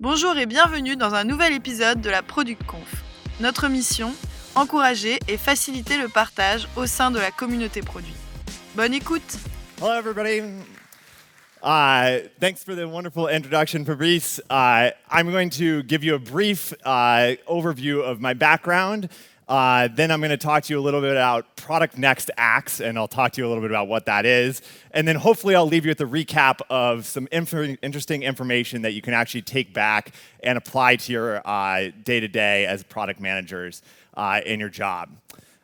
Bonjour et bienvenue dans un nouvel épisode de la Product Conf. Notre mission encourager et faciliter le partage au sein de la communauté produit. Bonne écoute. Hello, everybody. Uh, thanks for the wonderful introduction, Fabrice. Uh, I'm going to give you a brief uh, overview of my background. Uh, then I'm going to talk to you a little bit about Product Next Acts, and I'll talk to you a little bit about what that is. And then hopefully I'll leave you with a recap of some inf- interesting information that you can actually take back and apply to your day to day as product managers uh, in your job.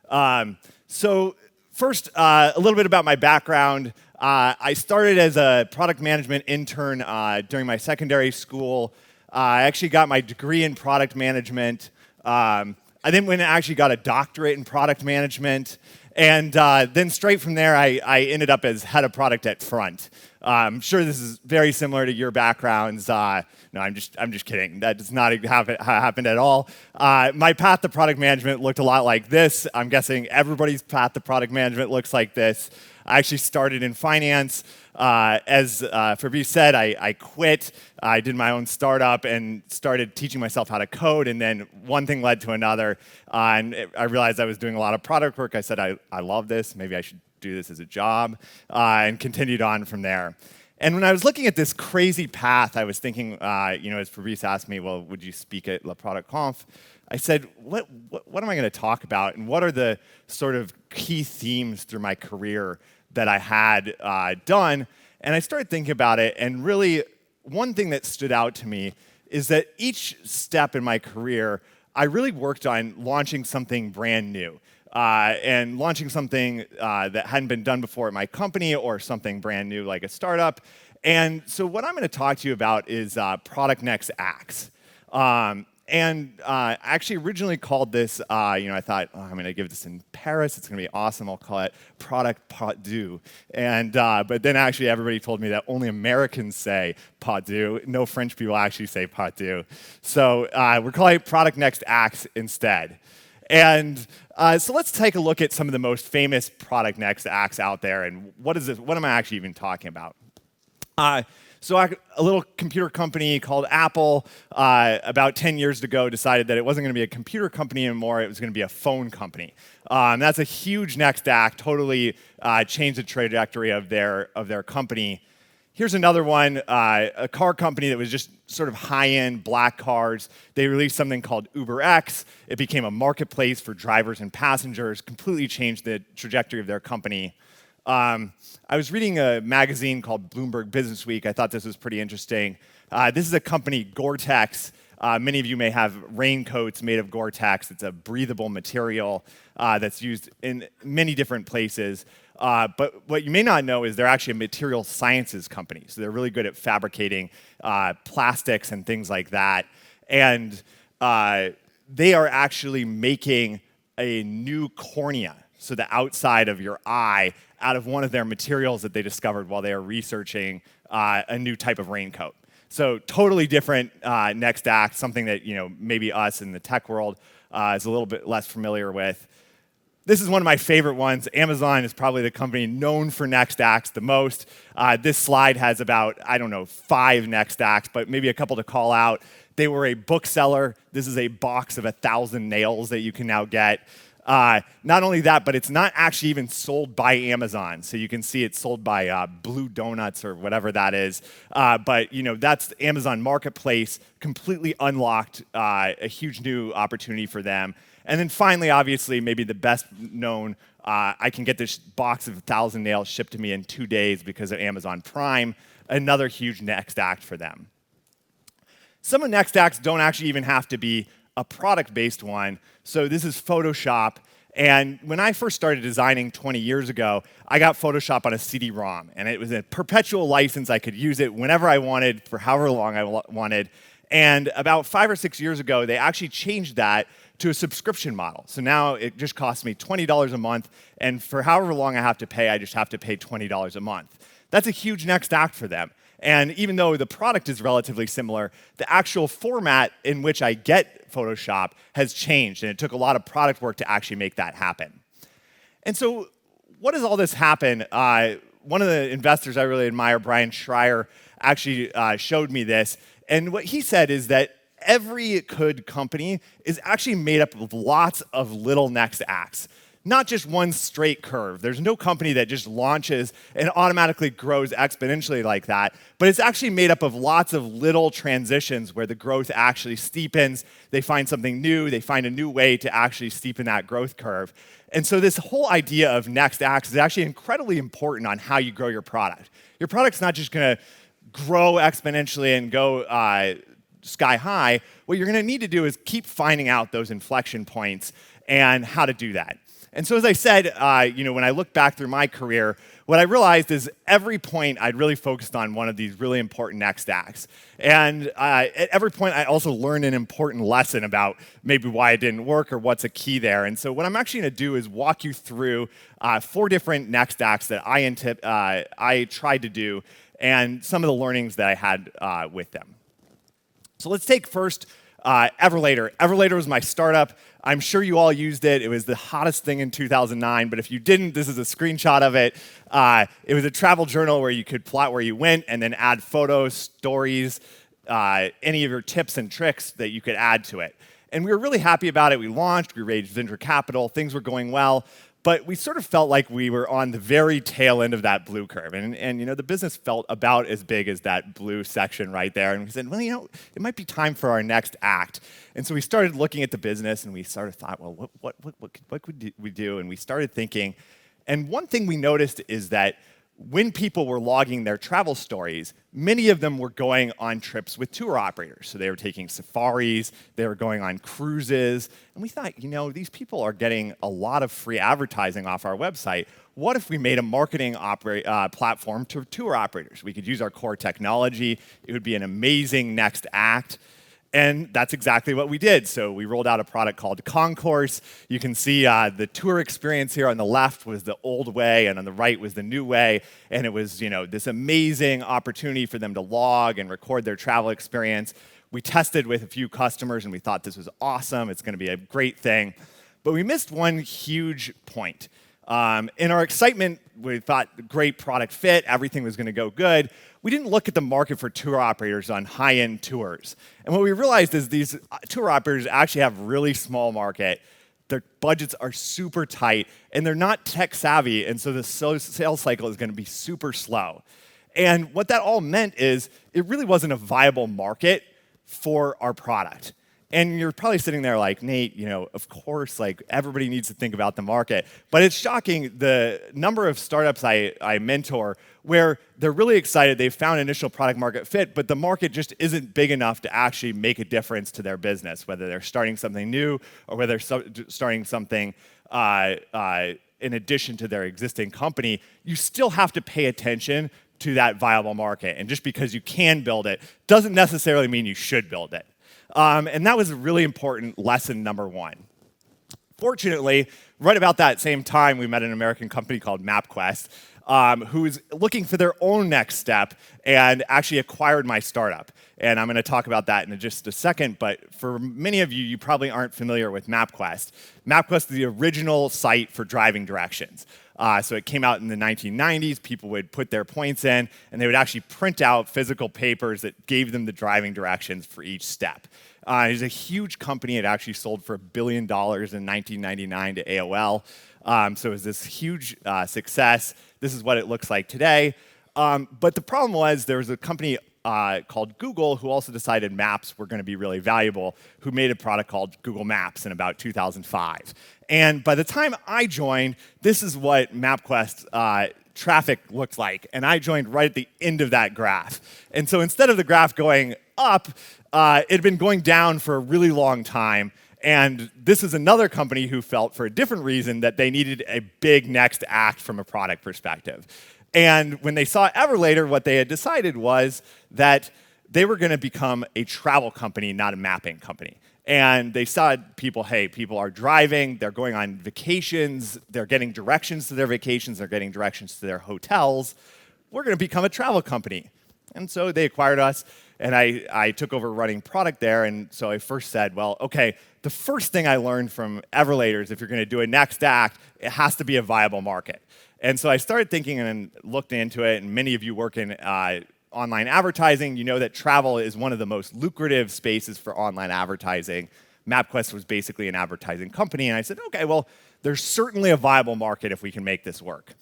Um, so, first, uh, a little bit about my background. Uh, I started as a product management intern uh, during my secondary school. Uh, I actually got my degree in product management. Um, I then went and actually got a doctorate in product management. And uh, then straight from there, I, I, ended up as head of product at Front. Uh, I'm sure this is very similar to your backgrounds. Uh, no, I'm just, I'm just kidding. That does not happen, happen at all. Uh, my path to product management looked a lot like this. I'm guessing everybody's path to product management looks like this. I actually started in finance. Uh, as uh, Fabrice said, I, I, quit. I did my own startup and started teaching myself how to code. And then one thing led to another. Uh, and I realized I was doing a lot of product work. I said, I, I love this. Maybe I should do this as a job. Uh, and continued on from there. And when I was looking at this crazy path, I was thinking, uh, you know, as Fabrice asked me, well, would you speak at La Product Conf? I said, what, what, what am I going to talk about? And what are the sort of key themes through my career that I had uh, done. And I started thinking about it, and really, one thing that stood out to me is that each step in my career, I really worked on launching something brand new. Uh, and launching something uh, that hadn't been done before at my company or something brand new like a startup. And so, what I'm going to talk to you about is uh, Product Next Acts. Um, and uh, I actually originally called this, uh, you know, I thought, oh, I'm going to give this in Paris. It's going to be awesome. I'll call it Product Part Deux. And, uh, but then actually everybody told me that only Americans say Part Deux. No French people actually say Part Deux. So uh, we're calling it Product Next Acts instead. And uh, so let's take a look at some of the most famous Product Next Acts out there. And what is this? What am I actually even talking about? So I, a little computer company called Apple, uh, about 10 years ago, decided that it wasn't going to be a computer company anymore. It was going to be a phone company. Um, that's a huge next act. Totally uh, changed the trajectory of their of their company. Here's another one, uh, a car company that was just sort of high-end black cars. They released something called UberX. It became a marketplace for drivers and passengers. Completely changed the trajectory of their company. Um, I was reading a magazine called Bloomberg Business Week. I thought this was pretty interesting. Uh, this is a company, Gore-Tex. Uh, many of you may have raincoats made of Gore-Tex. It's a breathable material uh, that's used in many different places. Uh, but what you may not know is they're actually a material sciences company. So they're really good at fabricating uh, plastics and things like that. And uh, they are actually making a new cornea so the outside of your eye, out of one of their materials that they discovered while they were researching uh, a new type of raincoat. So totally different uh, next act, something that you know maybe us in the tech world uh, is a little bit less familiar with. This is one of my favorite ones. Amazon is probably the company known for next acts the most. Uh, this slide has about, I don't know, five next acts, but maybe a couple to call out. They were a bookseller. This is a box of a thousand nails that you can now get. Uh, not only that, but it's not actually even sold by Amazon. So you can see it's sold by uh, Blue Donuts or whatever that is. Uh, but you know that's Amazon Marketplace completely unlocked uh, a huge new opportunity for them. And then finally, obviously, maybe the best known, uh, I can get this box of thousand nails shipped to me in two days because of Amazon Prime. Another huge next act for them. Some of next acts don't actually even have to be a product based one. So this is Photoshop. And when I first started designing 20 years ago, I got Photoshop on a CD ROM. And it was a perpetual license. I could use it whenever I wanted, for however long I wanted. And about five or six years ago, they actually changed that to a subscription model. So now it just costs me $20 a month. And for however long I have to pay, I just have to pay $20 a month. That's a huge next act for them. And even though the product is relatively similar, the actual format in which I get Photoshop has changed, and it took a lot of product work to actually make that happen. And so, what does all this happen? Uh, one of the investors I really admire, Bryan Schreier, actually uh, showed me this. And what he said is that every good company is actually made up of lots of little next acts not just one straight curve. There's no company that just launches and automatically grows exponentially like that, but it's actually made up of lots of little transitions where the growth actually steepens. They find something new, they find a new way to actually steepen that growth curve. And so, this whole idea of next acts is actually incredibly important on how you grow your product. Your product's not just gonna grow exponentially and go uh, sky high. What you're gonna need to do is keep finding out those inflection points and how to do that. And so, as I said, uh, you know, when I look back through my career, what I realized is every point I'd really focused on one of these really important next acts. And uh, at every point, I also learned an important lesson about maybe why it didn't work or what's a key there. And so, what I'm actually going to do is walk you through uh, four different next acts that I, intip, uh, I tried to do and some of the learnings that I had uh, with them. So, let's take first uh, Everlater. Everlater was my startup. I'm sure you all used it. It was the hottest thing in 2009. But if you didn't, this is a screenshot of it. Uh, it was a travel journal where you could plot where you went and then add photos, stories, uh, any of your tips and tricks that you could add to it. And we were really happy about it. We launched, we raised venture capital, things were going well but we sort of felt like we were on the very tail end of that blue curve. And, and you know, the business felt about as big as that blue section right there. And we said, well, you know, it might be time for our next act. And so we started looking at the business and we sort of thought, well, what, what, what, what, what could we do? And we started thinking. And one thing we noticed is that when people were logging their travel stories, many of them were going on trips with tour operators. So they were taking safaris, they were going on cruises. And we thought, you know, these people are getting a lot of free advertising off our website. What if we made a marketing opera- uh, platform to tour operators? We could use our core technology, it would be an amazing next act. And that's exactly what we did. So we rolled out a product called Concourse. You can see uh, the tour experience here on the left was the old way, and on the right was the new way. And it was, you know, this amazing opportunity for them to log and record their travel experience. We tested with a few customers, and we thought this was awesome. It's going to be a great thing. But we missed one huge point. Um, in our excitement, we thought the great product fit, everything was going to go good. We didn't look at the market for tour operators on high end tours. And what we realized is these uh, tour operators actually have really small market. Their budgets are super tight and they're not tech savvy. And so the sales cycle is going to be super slow. And what that all meant is it really wasn't a viable market for our product. And you're probably sitting there like, Nate, you know, of course, like everybody needs to think about the market. But it's shocking the number of startups I, I mentor where they're really excited, they've found initial product market fit, but the market just isn't big enough to actually make a difference to their business, whether they're starting something new or whether they're starting something uh, uh, in addition to their existing company. You still have to pay attention to that viable market. And just because you can build it doesn't necessarily mean you should build it. Um, and that was a really important lesson number one. Fortunately, right about that same time, we met an American company called MapQuest, um, who's looking for their own next step and actually acquired my startup. And I'm going to talk about that in just a second. But for many of you, you probably aren't familiar with MapQuest. MapQuest is the original site for driving directions. Uh, so it came out in the 1990s. People would put their points in, and they would actually print out physical papers that gave them the driving directions for each step. Uh, it was a huge company. It actually sold for a billion dollars in 1999 to AOL. Um, so it was this huge uh, success. This is what it looks like today. Um, but the problem was there was a company uh, called Google who also decided maps were going to be really valuable, who made a product called Google Maps in about 2005. And by the time I joined, this is what MapQuest uh, traffic looked like. And I joined right at the end of that graph. And so instead of the graph going up, uh, it had been going down for a really long time. And this is another company who felt, for a different reason, that they needed a big next act from a product perspective. And when they saw Everlater, what they had decided was that they were going to become a travel company, not a mapping company. And they saw people, hey, people are driving, they're going on vacations, they're getting directions to their vacations, they're getting directions to their hotels. We're going to become a travel company. And so they acquired us, and I, I took over running product there. And so I first said, well, okay, the first thing I learned from Everlater is if you're going to do a next act, it has to be a viable market. And so I started thinking and looked into it, and many of you work in uh, online advertising, you know that travel is one of the most lucrative spaces for online advertising. MapQuest was basically an advertising company, and I said, okay, well, there's certainly a viable market if we can make this work.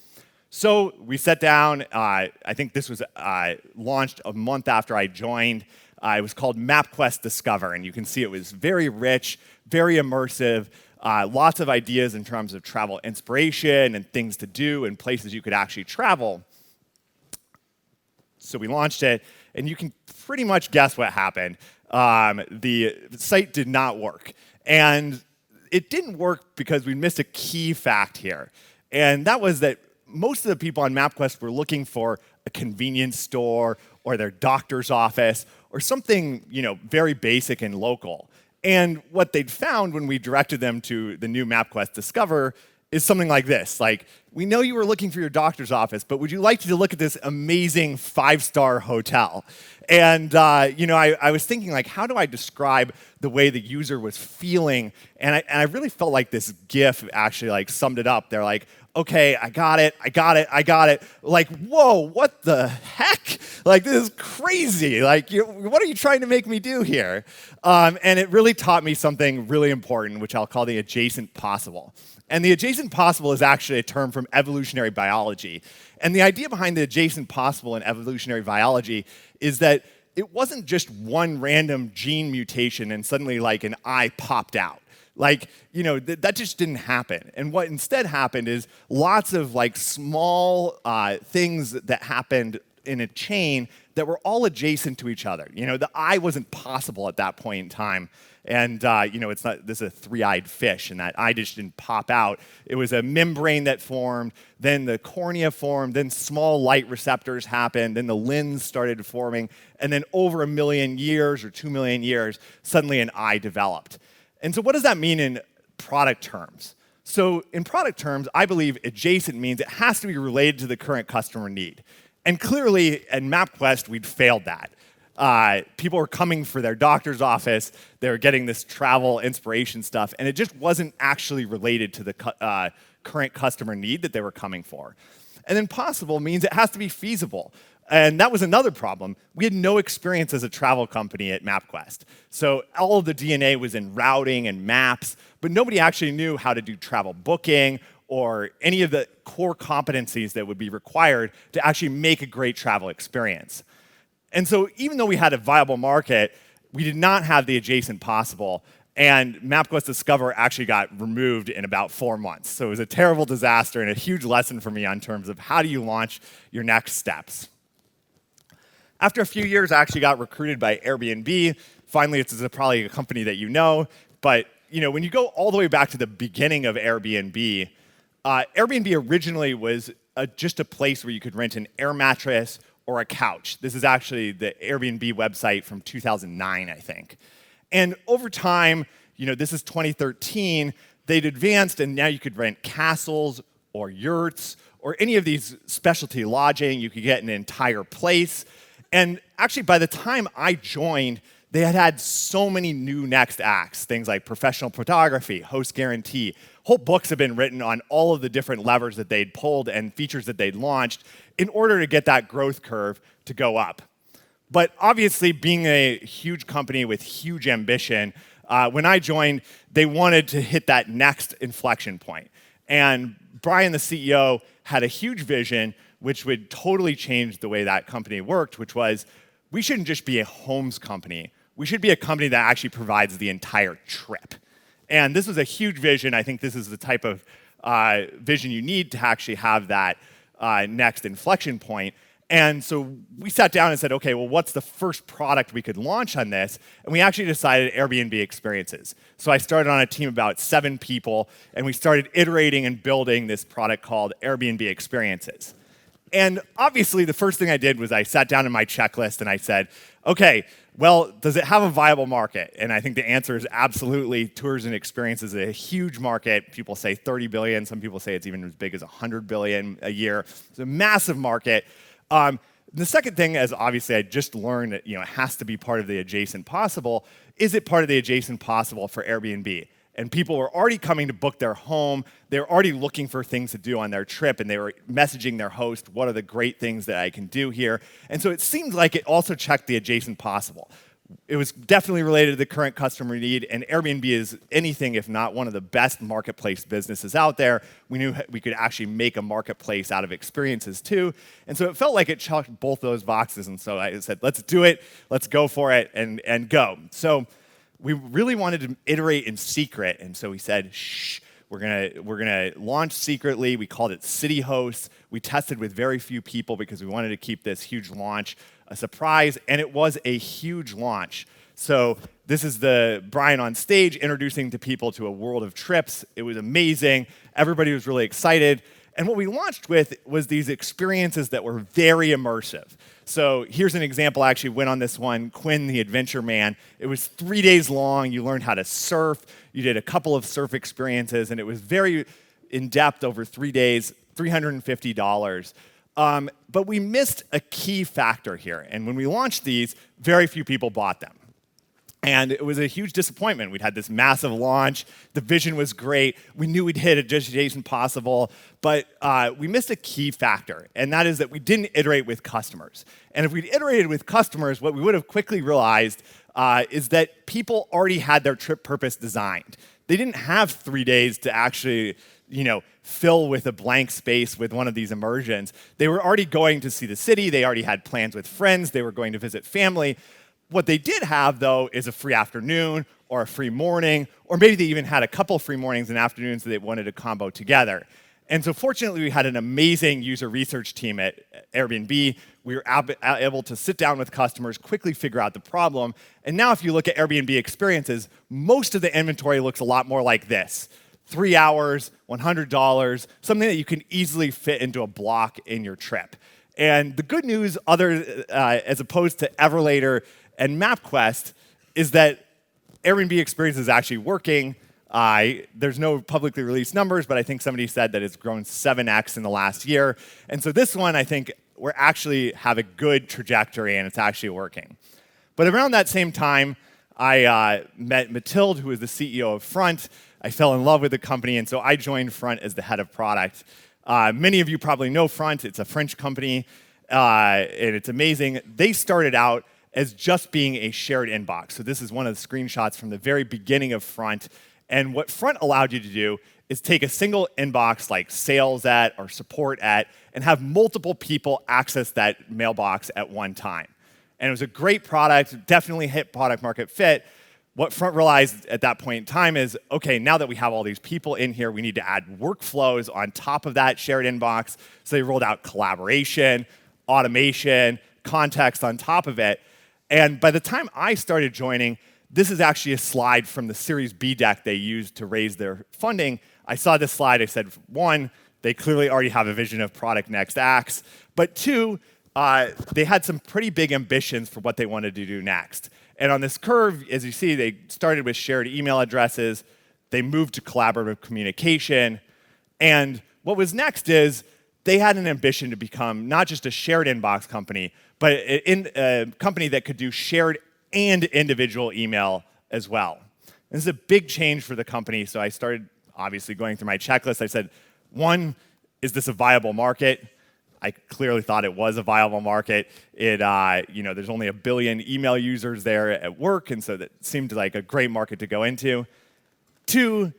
So we sat down. Uh, I think this was uh, launched a month after I joined. Uh, it was called MapQuest Discover, and you can see it was very rich, very immersive, uh, lots of ideas in terms of travel inspiration and things to do and places you could actually travel. So we launched it, and you can pretty much guess what happened. Um, the site did not work. And it didn't work because we missed a key fact here. And that was that most of the people on MapQuest were looking for a convenience store or their doctor's office or something, you know, very basic and local. And what they'd found when we directed them to the new MapQuest Discover is something like this. Like we know you were looking for your doctor's office but would you like to look at this amazing five star hotel and uh, you know I, I, was thinking like how do i describe the way the user was feeling and I, and I really felt like this gif actually like summed it up they're like okay, I got it, I got it, I got it. Like, whoa, what the heck? Like, this is crazy. Like, what are you trying to make me do here? Um, and it really taught me something really important, which I'll call the adjacent possible. And the adjacent possible is actually a term from evolutionary biology. And the idea behind the adjacent possible in evolutionary biology is that it wasn't just one random gene mutation and suddenly like an eye popped out like, you know, th- that just didn't happen. And what instead happened is lots of like small uh, things that happened in a chain that were all adjacent to each other. You know, the eye wasn't possible at that point in time. And, uh, you know, it's not, this is a three eyed fish, and that eye just didn't pop out. It was a membrane that formed, then the cornea formed, then small light receptors happened, then the lens started forming, and then over a million years or two million years, suddenly an eye developed. And so, what does that mean in product terms? So, in product terms, I believe adjacent means it has to be related to the current customer need. And clearly, at MapQuest, we'd failed that. Uh, people were coming for their doctor's office, they were getting this travel inspiration stuff, and it just wasn't actually related to the cu- uh, current customer need that they were coming for. And then possible means it has to be feasible. And that was another problem. We had no experience as a travel company at MapQuest. So all of the DNA was in routing and maps, but nobody actually knew how to do travel booking or any of the core competencies that would be required to actually make a great travel experience. And so even though we had a viable market, we did not have the adjacent possible. And MapQuest Discover actually got removed in about four months. So it was a terrible disaster and a huge lesson for me on terms of how do you launch your next steps. After a few years, I actually got recruited by Airbnb. Finally, it's probably a company that you know. But you know, when you go all the way back to the beginning of Airbnb, uh, Airbnb originally was a, just a place where you could rent an air mattress or a couch. This is actually the Airbnb website from 2009, I think. And over time, you know, this is 2013, they'd advanced and now you could rent castles or yurts or any of these specialty lodging. You could get an entire place. And actually, by the time I joined, they had had so many new next acts, things like professional photography, host guarantee. Whole books have been written on all of the different levers that they'd pulled and features that they'd launched in order to get that growth curve to go up. But obviously, being a huge company with huge ambition, uh, when I joined, they wanted to hit that next inflection point. And Brian, the CEO, had a huge vision which would totally change the way that company worked, which was we shouldn't just be a homes company. We should be a company that actually provides the entire trip. And this is a huge vision. I think this is the type of uh, vision you need to actually have that uh, next inflection point. And so we sat down and said, okay, well, what's the first product we could launch on this? And we actually decided Airbnb experiences. So I started on a team about seven people, and we started iterating and building this product called Airbnb experiences. And obviously, the first thing I did was I sat down in my checklist and I said, okay, well, does it have a viable market? And I think the answer is absolutely. Tours and experiences is a huge market. People say 30 billion. Some people say it's even as big as 100 billion a year. It's a massive market. Um, the second thing, as obviously I just learned that you know it has to be part of the adjacent possible. Is it part of the adjacent possible for Airbnb? And people were already coming to book their home. They were already looking for things to do on their trip, and they were messaging their host, What are the great things that I can do here? And so it seemed like it also checked the adjacent possible. It was definitely related to the current customer need, and Airbnb is anything if not one of the best marketplace businesses out there. We knew we could actually make a marketplace out of experiences too. And so it felt like it checked both those boxes. And so I said, let's do it, let's go for it, and, and go. So we really wanted to iterate in secret, and so we said, shh, we're gonna, we're gonna launch secretly. We called it City Host. We tested with very few people because we wanted to keep this huge launch a surprise, and it was a huge launch. So this is the Brian on stage introducing to people to a world of trips. It was amazing. Everybody was really excited. And what we launched with was these experiences that were very immersive. So here's an example. I actually went on this one, Quinn the Adventure Man. It was three days long. You learned how to surf. You did a couple of surf experiences, and it was very in depth over three days, $350. Um, but we missed a key factor here. And when we launched these, very few people bought them. And it was a huge disappointment. We'd had this massive launch. The vision was great. We knew we'd hit adjacent possible, but uh, we missed a key factor, and that is that we didn't iterate with customers. And if we'd iterated with customers, what we would have quickly realized uh, is that people already had their trip purpose designed. They didn't have three days to actually, you know, fill with a blank space with one of these immersions. They were already going to see the city. They already had plans with friends. They were going to visit family. What they did have, though, is a free afternoon or a free morning, or maybe they even had a couple free mornings and afternoons that they wanted to combo together. And so, fortunately, we had an amazing user research team at Airbnb. We were able to sit down with customers, quickly figure out the problem. And now, if you look at Airbnb experiences, most of the inventory looks a lot more like this three hours, $100, something that you can easily fit into a block in your trip. And the good news, other uh, as opposed to Everlater and MapQuest is that Airbnb experience is actually working. There's no publicly released numbers, but I think somebody said that it's grown 7x in the last year. And so this one, I think we're actually have a good trajectory and it's actually working. But around that same time, I uh, met Mathilde, who is the CEO of Front. I fell in love with the company, and so I joined Front as the head of product. Uh, many of you probably know Front. It's a French company, uh, and it's amazing. They started out as just being a shared inbox. So this is one of the screenshots from the very beginning of Front. And what Front allowed you to do is take a single inbox like sales at or support at and have multiple people access that mailbox at one time. And it was a great product, definitely hit product market fit. What Front realized at that point in time is okay, now that we have all these people in here, we need to add workflows on top of that shared inbox. So they rolled out collaboration, automation, context on top of it. And by the time I started joining, this is actually a slide from the Series B deck they used to raise their funding. I saw this slide, I said, one, they clearly already have a vision of product next acts, but two, uh, they had some pretty big ambitions for what they wanted to do next. And on this curve, as you see, they started with shared email addresses, they moved to collaborative communication, and what was next is they had an ambition to become not just a shared inbox company, but in, a company that could do shared and individual email as well. This is a big change for the company, so I started obviously going through my checklist. I said, one, is this a viable market? I clearly thought it was a viable market. It, uh, you know, there's only a billion email users there at work, and so that seemed like a great market to go into. Two,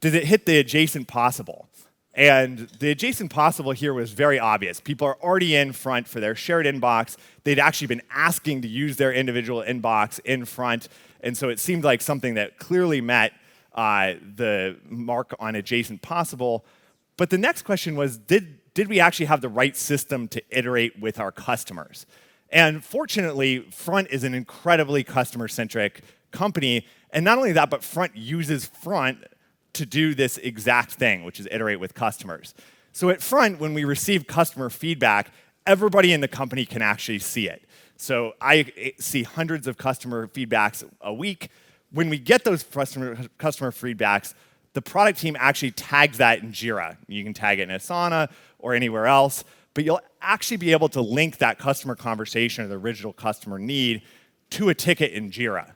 did it hit the adjacent possible? And the adjacent possible here was very obvious. People are already in front for their shared inbox. They'd actually been asking to use their individual inbox in front. And so it seemed like something that clearly met uh, the mark on adjacent possible. But the next question was did, did we actually have the right system to iterate with our customers? And fortunately, Front is an incredibly customer centric company. And not only that, but Front uses Front to do this exact thing, which is iterate with customers. So at front, when we receive customer feedback, everybody in the company can actually see it. So I eh, see hundreds of customer feedbacks a week. When we get those customer, customer feedbacks, the product team actually tags that in Jira. You can tag it in Asana or anywhere else, but you'll actually be able to link that customer conversation or the original customer need to a ticket in Jira.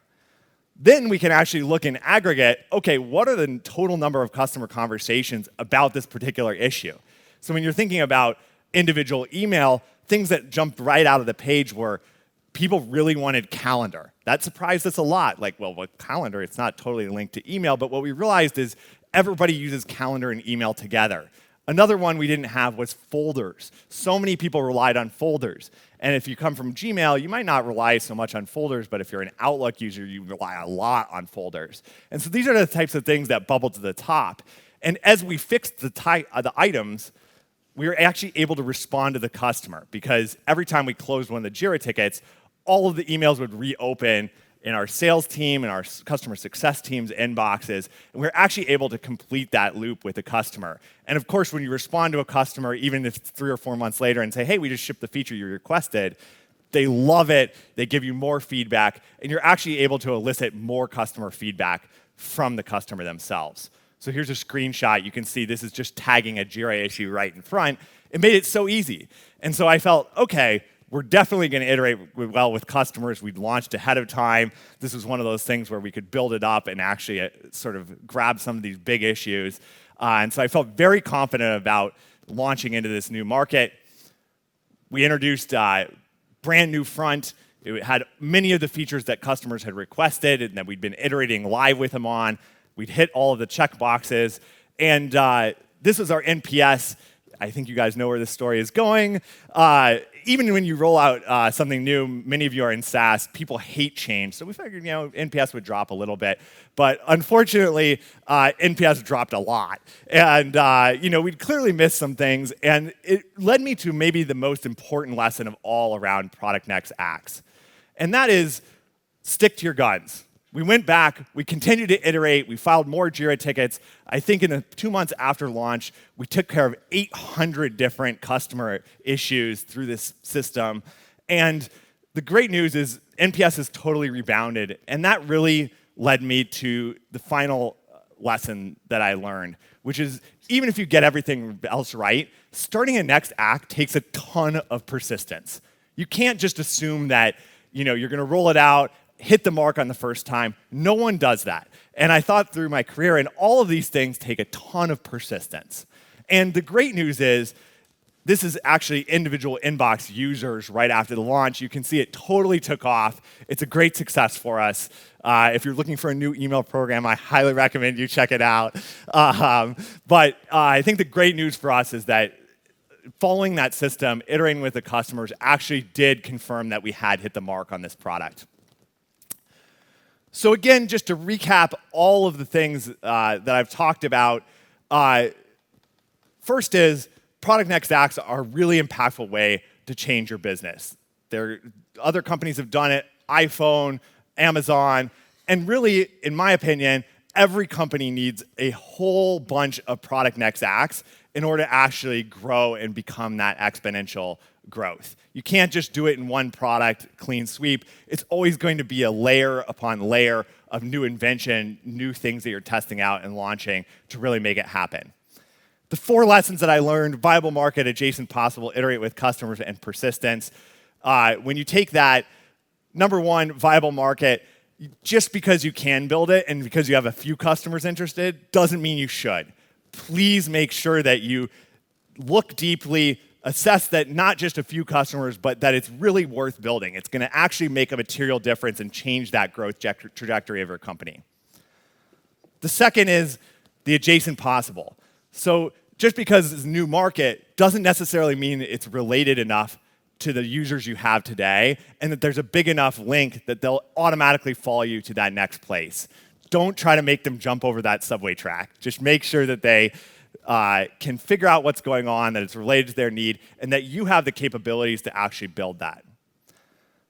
Then we can actually look in aggregate okay, what are the total number of customer conversations about this particular issue? So when you're thinking about individual email, things that jumped right out of the page were people really wanted calendar. That surprised us a lot. Like, well, with calendar, it's not totally linked to email, but what we realized is everybody uses calendar and email together. Another one we didn't have was folders. So many people relied on folders. And if you come from Gmail, you might not rely so much on folders, but if you're an Outlook user, you rely a lot on folders. And so these are the types of things that bubble to the top. And as we fixed the, ty- uh, the items, we were actually able to respond to the customer because every time we closed one of the Jira tickets, all of the emails would reopen in our sales team and our customer success team's inboxes. And we're actually able to complete that loop with a customer. And of course, when you respond to a customer, even if three or four months later, and say, hey, we just shipped the feature you requested, they love it. They give you more feedback, and you're actually able to elicit more customer feedback from the customer themselves. So here's a screenshot. You can see this is just tagging a Jira issue right in front. It made it so easy. And so I felt, okay, we're definitely going to iterate well with customers. We'd launched ahead of time. This was one of those things where we could build it up and actually uh, sort of grab some of these big issues. Uh, and so I felt very confident about launching into this new market. We introduced a uh, brand new front. It had many of the features that customers had requested and that we'd been iterating live with them on. We'd hit all of the check boxes. And uh, this was our NPS. I think you guys know where this story is going. Uh, even when you roll out uh, something new, many of you are in SaaS, people hate change. So we figured, you know, NPS would drop a little bit. But unfortunately, uh, NPS dropped a lot. And, uh, you know, we'd clearly missed some things. And it led me to maybe the most important lesson of all around Product Next Acts. And that is stick to your guns we went back, we continued to iterate, we filed more JIRA tickets. I think in the two months after launch, we took care of 800 different customer issues through this system. And the great news is NPS has totally rebounded. And that really led me to the final uh, lesson that I learned, which is even if you get everything else right, starting a next act takes a ton of persistence. You can't just assume that you know you're going to roll it out hit the mark on the first time. No one does that. And I thought through my career, and all of these things take a ton of persistence. And the great news is, this is actually individual inbox users right after the launch. You can see it totally took off. It's a great success for us. Uh, if you're looking for a new email program, I highly recommend you check it out. Um, but uh, I think the great news for us is that following that system, iterating with the customers actually did confirm that we had hit the mark on this product. So, again, just to recap all of the things uh, that I've talked about, uh, first is Product Next Acts are a really impactful way to change your business. There, other companies have done it, iPhone, Amazon, and really, in my opinion, every company needs a whole bunch of Product Next Acts in order to actually grow and become that exponential growth. You can't just do it in one product, clean sweep. It's always going to be a layer upon layer of new invention, new things that you're testing out and launching to really make it happen. The four lessons that I learned viable market, adjacent possible, iterate with customers, and persistence. Uh, when you take that, number one, viable market, just because you can build it and because you have a few customers interested doesn't mean you should. Please make sure that you look deeply, assess that not just a few customers, but that it's really worth building. It's going to actually make a material difference and change that growth trajectory of your company. The second is the adjacent possible. So just because it's a new market doesn't necessarily mean it's related enough to the users you have today and that there's a big enough link that they'll automatically follow you to that next place. Don't try to make them jump over that subway track. Just make sure that they uh, can figure out what's going on, that it's related to their need, and that you have the capabilities to actually build that.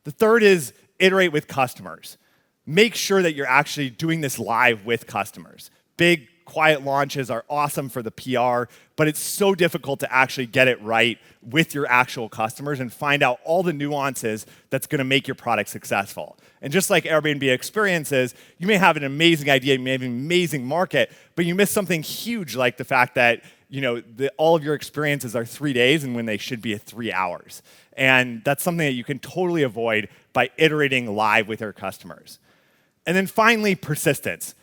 The third is iterate with customers. Make sure that you're actually doing this live with customers. Big, quiet launches are awesome for the PR, but it's so difficult to actually get it right with your actual customers and find out all the nuances that's going to make your product successful. And just like Airbnb experiences, you may have an amazing idea, you may have an amazing market, but you miss something huge like the fact that you know, the, all of your experiences are three days and when they should be three hours. And that's something that you can totally avoid by iterating live with your customers. and then finally, persistence.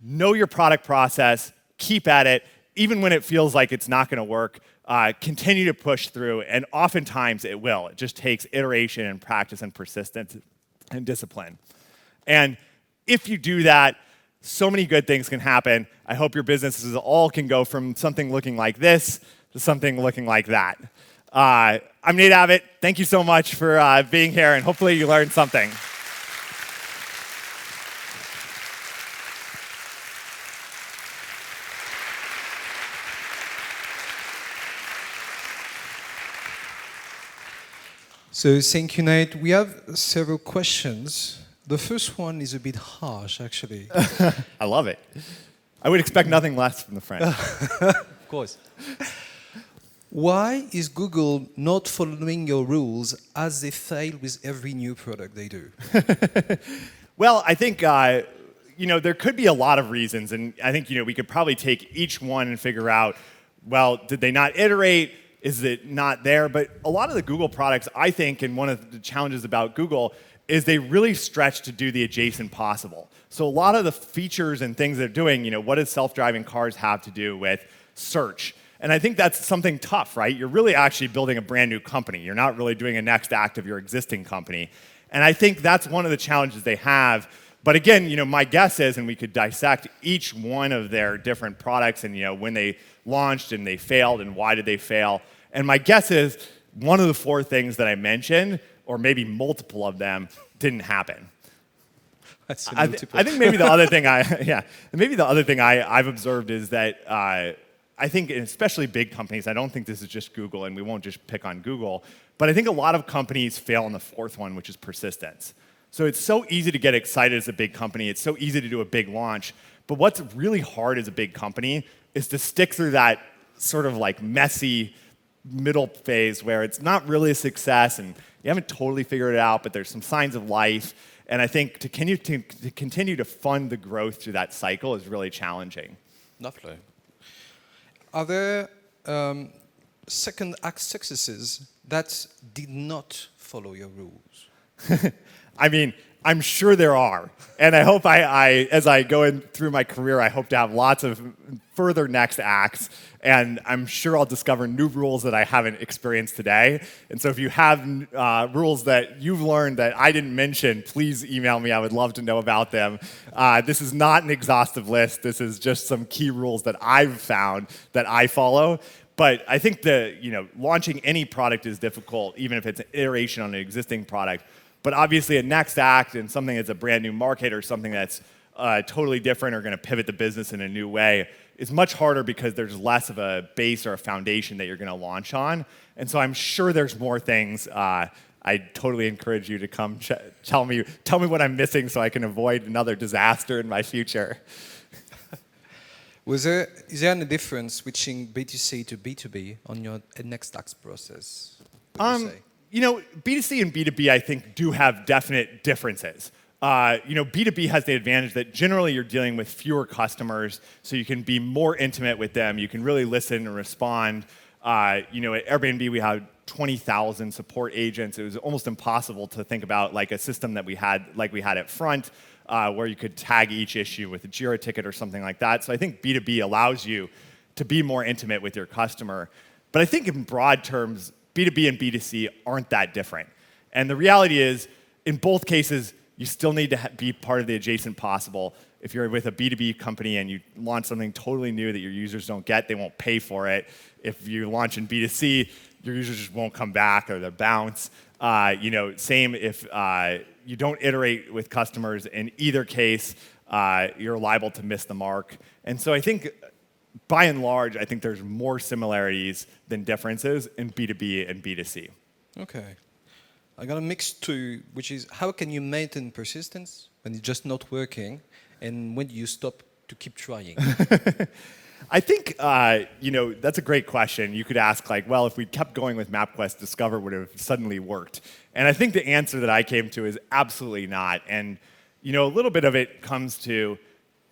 Know your product process, keep at it, even when it feels like it's not going to work. Uh, continue to push through, and oftentimes it will. It just takes iteration and practice and persistence and discipline. And if you do that, so many good things can happen. I hope your businesses all can go from something looking like this to something looking like that. Uh, I'm Nate Abbott. Thank you so much for uh, being here, and hopefully you learned something. So thank you, Nate. We have several questions. The first one is a bit harsh, actually. I love it. I would expect nothing less from the French. of course. Why is Google not following your rules as they fail with every new product they do? well, I think uh, you know there could be a lot of reasons, and I think you know we could probably take each one and figure out. Well, did they not iterate? Is it not there? But a lot of the Google products, I think, and one of the challenges about Google is they really stretch to do the adjacent possible. So a lot of the features and things they're doing, you know, what does self-driving cars have to do with search? And I think that's something tough, right? You're really actually building a brand new company. You're not really doing a next act of your existing company. And I think that's one of the challenges they have. But again, you know, my guess is, and we could dissect each one of their different products and you know when they launched and they failed and why did they fail. And my guess is one of the four things that I mentioned or maybe multiple of them didn't happen. I, th- I, think maybe the other thing I yeah maybe the other thing I, I've observed is that uh, I think especially big companies I don't think this is just Google and we won't just pick on Google but I think a lot of companies fail on the fourth one which is persistence. So it's so easy to get excited as a big company it's so easy to do a big launch but what's really hard as a big company is to stick through that sort of like messy middle phase where it's not really a success and you haven't totally figured it out, but there's some signs of life. And I think to continue to, to continue to fund the growth through that cycle is really challenging. Lovely. Are there um, second act successes that did not follow your rules? I mean, I'm sure there are. And I hope I, I, as I go in through my career, I hope to have lots of further next acts. And I'm sure I'll discover new rules that I haven't experienced today. And so if you have uh, rules that you've learned that I didn't mention, please email me. I would love to know about them. Uh, this is not an exhaustive list. This is just some key rules that I've found that I follow. But I think the, you know, launching any product is difficult, even if it's an iteration on an existing product. But obviously, a next act and something that's a brand new market or something that's uh, totally different or going to pivot the business in a new way is much harder because there's less of a base or a foundation that you're going to launch on. And so I'm sure there's more things. Uh, I totally encourage you to come ch- tell me tell me what I'm missing so I can avoid another disaster in my future. Was there is there any difference switching B2C to B2B on your next act process? Um, you know, B2C and B2B, I think, do have definite differences. Uh, you know, B2B has the advantage that generally you're dealing with fewer customers, so you can be more intimate with them. You can really listen and respond. Uh, you know, at Airbnb, we had 20,000 support agents. It was almost impossible to think about like a system that we had, like we had at Front, uh, where you could tag each issue with a Jira ticket or something like that. So I think B2B allows you to be more intimate with your customer. But I think in broad terms, B2B and B2C aren't that different. And the reality is, in both cases, you still need to be part of the adjacent possible. If you're with a B2B company and you launch something totally new that your users don't get, they won't pay for it. If you launch in B2C, your users just won't come back or they'll bounce. Uh, you know, same if uh, you don't iterate with customers. In either case, uh, you're liable to miss the mark. And so I think by and large, I think there's more similarities than differences in B2B and B2C. Okay. I got a mix two, which is how can you maintain persistence when it's just not working, and when do you stop to keep trying? I think uh, you know that's a great question. You could ask like, well, if we kept going with MapQuest, Discover would have suddenly worked. And I think the answer that I came to is absolutely not. And you know, a little bit of it comes to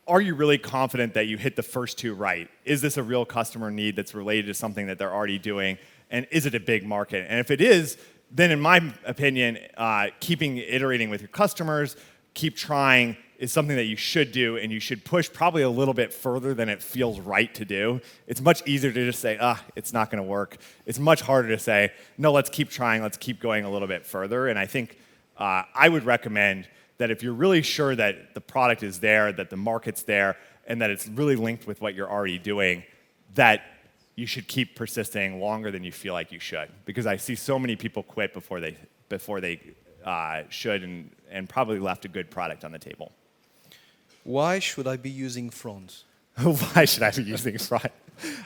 are you really confident that you hit the first two right? Is this a real customer need that's related to something that they're already doing? And is it a big market? And if it is, then in my opinion, uh, keeping iterating with your customers, keep trying is something that you should do, and you should push probably a little bit further than it feels right to do. It's much easier to just say, ah, it's not gonna work. It's much harder to say, no, let's keep trying, let's keep going a little bit further. And I think uh, I would recommend that if you're really sure that the product is there, that the market's there, and that it's really linked with what you're already doing, that you should keep persisting longer than you feel like you should. Because I see so many people quit before they, before they uh, should and, and probably left a good product on the table. Why should I be using front? Why should I be using front?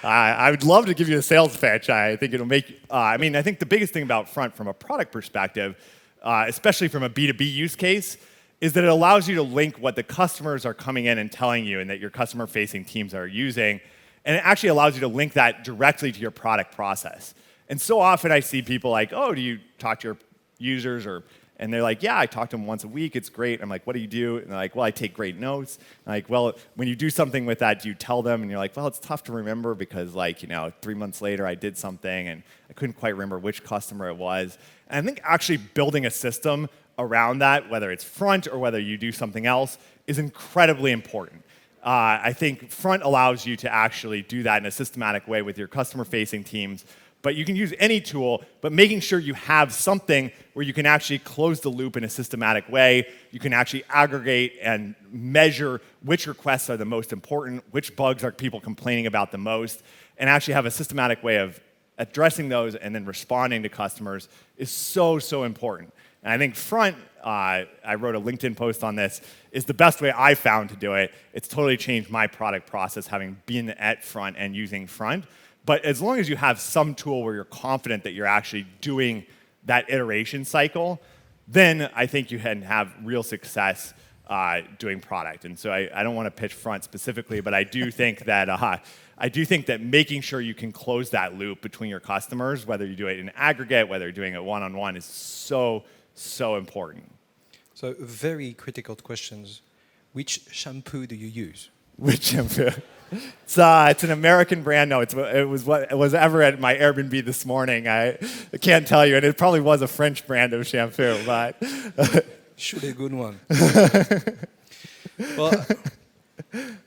Uh, I would love to give you a sales pitch. I think it'll make, uh, I mean, I think the biggest thing about front from a product perspective, uh, especially from a B2B use case, is that it allows you to link what the customers are coming in and telling you and that your customer facing teams are using. And it actually allows you to link that directly to your product process. And so often I see people like, oh, do you talk to your users or and they're like, yeah, I talk to them once a week. It's great. I'm like, what do you do? And they're like, well, I take great notes. I'm like, well, when you do something with that, do you tell them? And you're like, well, it's tough to remember because, like, you know, three months later, I did something and I couldn't quite remember which customer it was. And I think actually building a system around that, whether it's front or whether you do something else, is incredibly important. Uh, I think front allows you to actually do that in a systematic way with your customer facing teams but you can use any tool, but making sure you have something where you can actually close the loop in a systematic way. You can actually aggregate and measure which requests are the most important, which bugs are people complaining about the most, and actually have a systematic way of addressing those and then responding to customers is so, so important. And I think front, uh, I wrote a LinkedIn post on this, is the best way I found to do it. It's totally changed my product process having been at front and using front. But as long as you have some tool where you're confident that you're actually doing that iteration cycle, then I think you can have real success uh, doing product. And so I, I don't want to pitch front specifically, but I do think that uh, I do think that making sure you can close that loop between your customers, whether you do it in aggregate, whether you're doing it one on one, is so so important. So very critical questions. Which shampoo do you use? Which shampoo? It's, uh, it's an American brand. No, it's, it was what it was ever at my Airbnb this morning. I, I can't tell you, and it probably was a French brand of shampoo, but should a good one. well,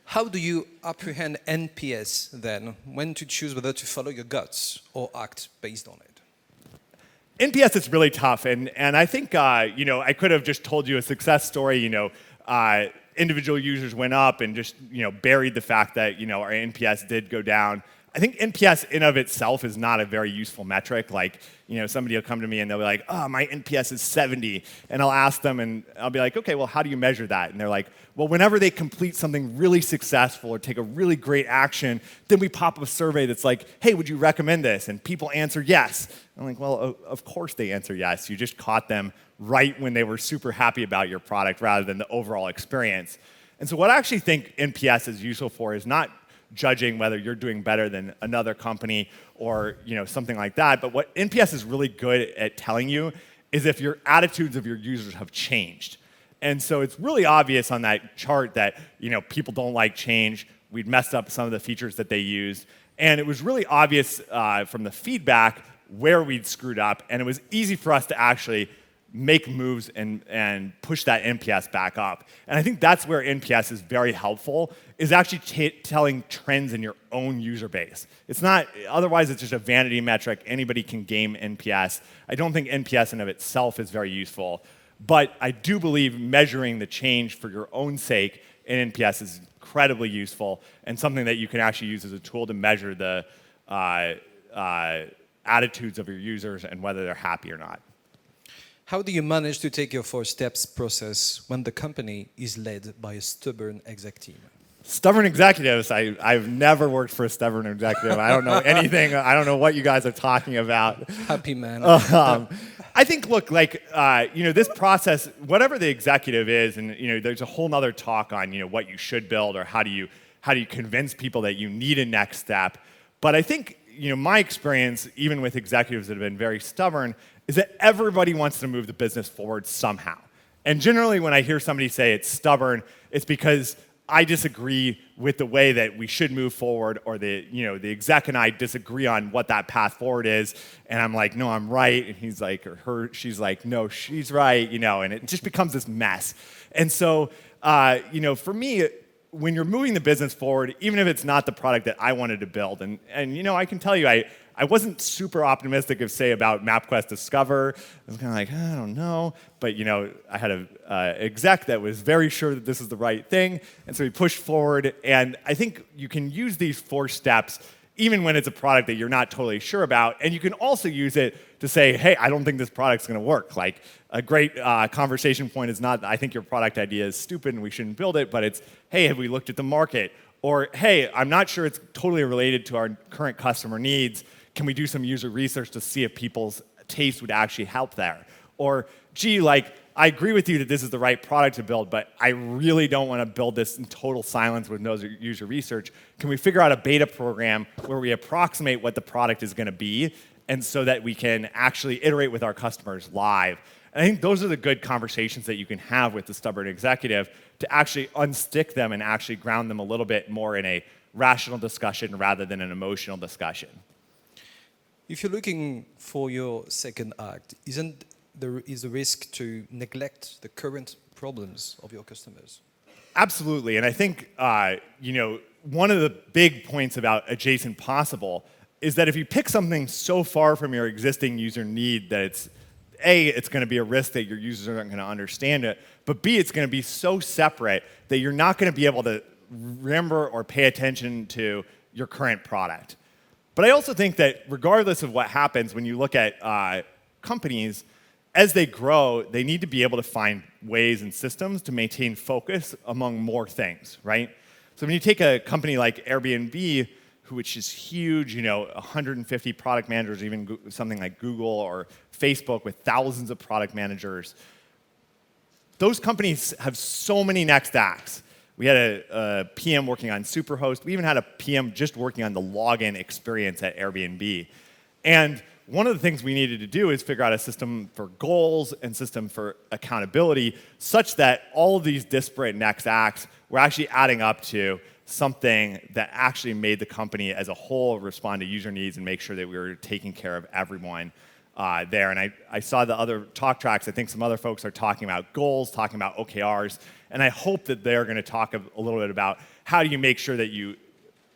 how do you apprehend NPS then? When to choose whether to follow your guts or act based on it? NPS is really tough, and and I think uh, you know I could have just told you a success story. You know. Uh, individual users went up and just you know buried the fact that you know our NPS did go down. I think NPS in of itself is not a very useful metric. Like, you know, somebody will come to me and they'll be like, "Oh, my NPS is 70," and I'll ask them, and I'll be like, "Okay, well, how do you measure that?" And they're like, "Well, whenever they complete something really successful or take a really great action, then we pop up a survey that's like, "Hey, would you recommend this?" And people answer yes. I'm like, "Well, of course they answer yes. You just caught them right when they were super happy about your product rather than the overall experience. And so, what I actually think NPS is useful for is not judging whether you're doing better than another company or you know something like that. But what NPS is really good at telling you is if your attitudes of your users have changed. And so it's really obvious on that chart that you know people don't like change. We'd messed up some of the features that they used, and it was really obvious uh, from the feedback where we'd screwed up, and it was easy for us to actually make moves and, and push that NPS back up. And I think that's where NPS is very helpful, is actually t- telling trends in your own user base. It's not, otherwise it's just a vanity metric. Anybody can game NPS. I don't think NPS in of itself is very useful, but I do believe measuring the change for your own sake in NPS is incredibly useful and something that you can actually use as a tool to measure the uh, uh, attitudes of your users and whether they're happy or not. How do you manage to take your four steps process when the company is led by a stubborn exec team? Stubborn executives. I, I've never worked for a stubborn executive. I don't know anything. I don't know what you guys are talking about. Happy man. Um, I think, look, like, uh, you know, this process, whatever the executive is, and, you know, there's a whole nother talk on, you know, what you should build or how do you, how do you convince people that you need a next step. But I think, you know, my experience, even with executives that have been very stubborn, is that everybody wants to move the business forward somehow. And generally, when I hear somebody say it's stubborn, it's because I disagree with the way that we should move forward, or the you know the exec and I disagree on what that path forward is, and I'm like, no, I'm right, and he's like, or her, she's like, no, she's right, you know, and it just becomes this mess. And so, uh, you know, for me, when you're moving the business forward, even if it's not the product that I wanted to build, and and you know, I can tell you, I I wasn't super optimistic of say about MapQuest Discover. I was kind of like, I don't know, but you know, I had an uh, exec that was very sure that this is the right thing, and so we pushed forward. And I think you can use these four steps even when it's a product that you're not totally sure about, and you can also use it to say, hey, I don't think this product's going to work. Like a great uh, conversation point is not, I think your product idea is stupid and we shouldn't build it, but it's, hey, have we looked at the market? Or, hey, I'm not sure it's totally related to our current customer needs can we do some user research to see if people's taste would actually help there? Or, gee, like, I agree with you that this is the right product to build, but I really don't want to build this in total silence with no user research. Can we figure out a beta program where we approximate what the product is going to be, and so that we can actually iterate with our customers live? And I think those are the good conversations that you can have with the stubborn executive to actually unstick them and actually ground them a little bit more in a rational discussion rather than an emotional discussion. If you're looking for your second act, isn't there is a risk to neglect the current problems of your customers? Absolutely, and I think uh, you know one of the big points about adjacent possible is that if you pick something so far from your existing user need that it's a it's going to be a risk that your users aren't going to understand it, but b it's going to be so separate that you're not going to be able to remember or pay attention to your current product. But I also think that regardless of what happens, when you look at uh, companies, as they grow, they need to be able to find ways and systems to maintain focus among more things, right? So when you take a company like Airbnb, which is huge, you know, 150 product managers, even something like Google or Facebook with thousands of product managers, those companies have so many next acts. We had a, a, PM working on Superhost. We even had a PM just working on the login experience at Airbnb. And one of the things we needed to do is figure out a system for goals and system for accountability such that all of these disparate next acts were actually adding up to something that actually made the company as a whole respond to user needs and make sure that we were taking care of everyone uh, there. And I, I saw the other talk tracks. I think some other folks are talking about goals, talking about OKRs. And I hope that they're going to talk a, a little bit about how do you make sure that you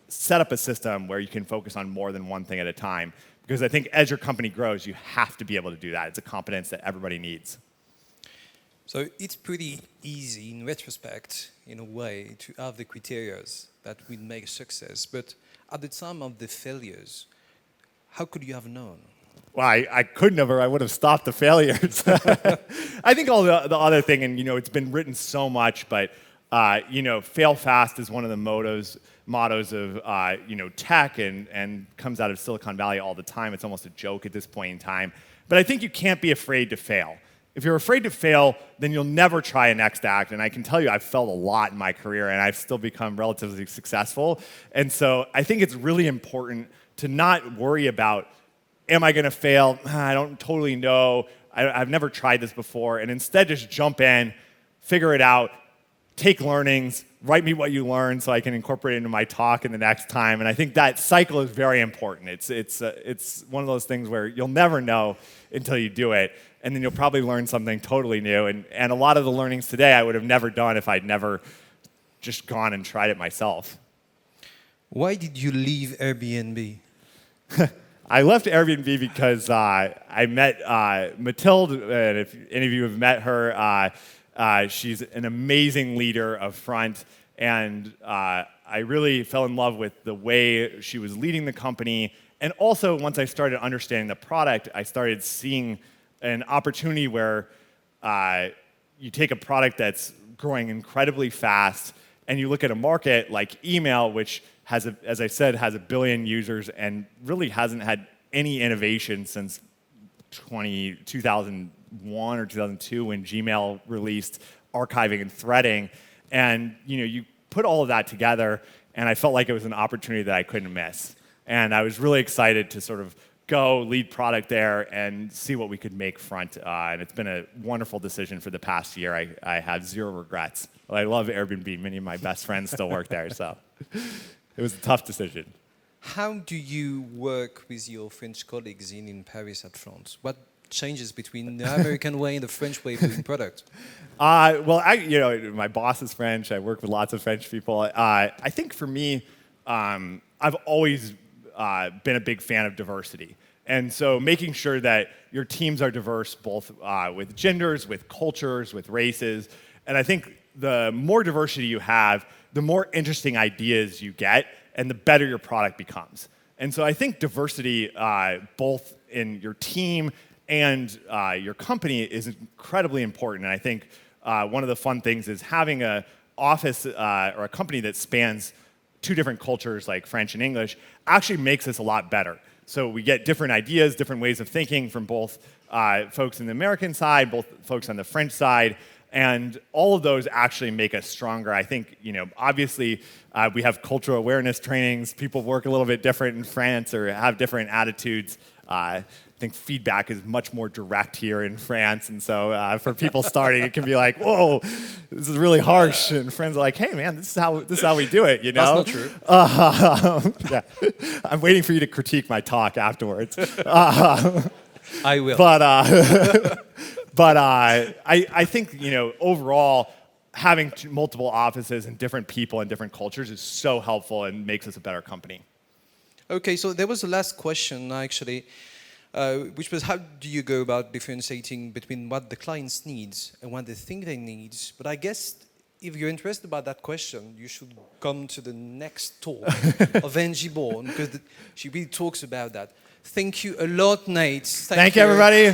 set up a system where you can focus on more than one thing at a time. Because I think as your company grows, you have to be able to do that. It's a competence that everybody needs. So it's pretty easy in retrospect, in a way, to have the criteria that would make success. But at the time of the failures, how could you have known? Well, I, I couldn't have, or I would have stopped the failures. I think all the, the other thing, and you know, it's been written so much, but uh, you know, fail fast is one of the mottos mottos of uh, you know tech, and and comes out of Silicon Valley all the time. It's almost a joke at this point in time. But I think you can't be afraid to fail. If you're afraid to fail, then you'll never try a next act. And I can tell you, I've failed a lot in my career, and I've still become relatively successful. And so I think it's really important to not worry about am I going to fail? I don't totally know. I, have never tried this before. And instead, just jump in, figure it out, take learnings, write me what you learned so I can incorporate it into my talk in the next time. And I think that cycle is very important. It's, it's, uh, it's one of those things where you'll never know until you do it. And then you'll probably learn something totally new. And, and a lot of the learnings today I would have never done if I'd never just gone and tried it myself. Why did you leave Airbnb? I left Airbnb because uh, I met uh, Mathilde, and if any of you have met her, uh, uh she's an amazing leader of Front, and uh, I really fell in love with the way she was leading the company. And also, once I started understanding the product, I started seeing an opportunity where uh, you take a product that's growing incredibly fast, and you look at a market like email, which has, a, as I said, has a billion users and really hasn't had any innovation since 20, 2001 or 2002 when Gmail released archiving and threading. And you know, you put all of that together, and I felt like it was an opportunity that I couldn't miss. And I was really excited to sort of go lead product there and see what we could make front. Uh, and it's been a wonderful decision for the past year. I, I have zero regrets. I love Airbnb. Many of my best friends still work there, so it was a tough decision. How do you work with your French colleagues in, in Paris at Front? What changes between the American way and the French way of doing product? Uh, well, I, you know, my boss is French. I work with lots of French people. Uh, I think for me, um, I've always uh, been a big fan of diversity. And so making sure that your teams are diverse, both uh, with genders, with cultures, with races. And I think the more diversity you have, the more interesting ideas you get, and the better your product becomes. And so I think diversity, uh, both in your team and uh, your company, is incredibly important. And I think uh, one of the fun things is having an office uh, or a company that spans two different cultures like French and English actually makes us a lot better. So we get different ideas, different ways of thinking from both uh, folks in the American side, both folks on the French side, and all of those actually make us stronger. I think, you know, obviously uh, we have cultural awareness trainings. People work a little bit different in France or have different attitudes. Uh, think feedback is much more direct here in France. And so uh, for people starting, it can be like, whoa, this is really harsh. And friends are like, hey, man, this is how, this is how we do it, you know? That's not true. Uh, yeah. I'm waiting for you to critique my talk afterwards. Uh, I will. but uh, but uh, I, I think, you know, overall, having t- multiple offices and different people and different cultures is so helpful and makes us a better company. Okay, so there was the last question actually, uh, which was how do you go about differentiating between what the clients needs and what they think they need? But I guess if you're interested about that question, you should come to the next talk of Angie Bourne because she really talks about that. Thank you a lot, Nate. Thank, you, everybody.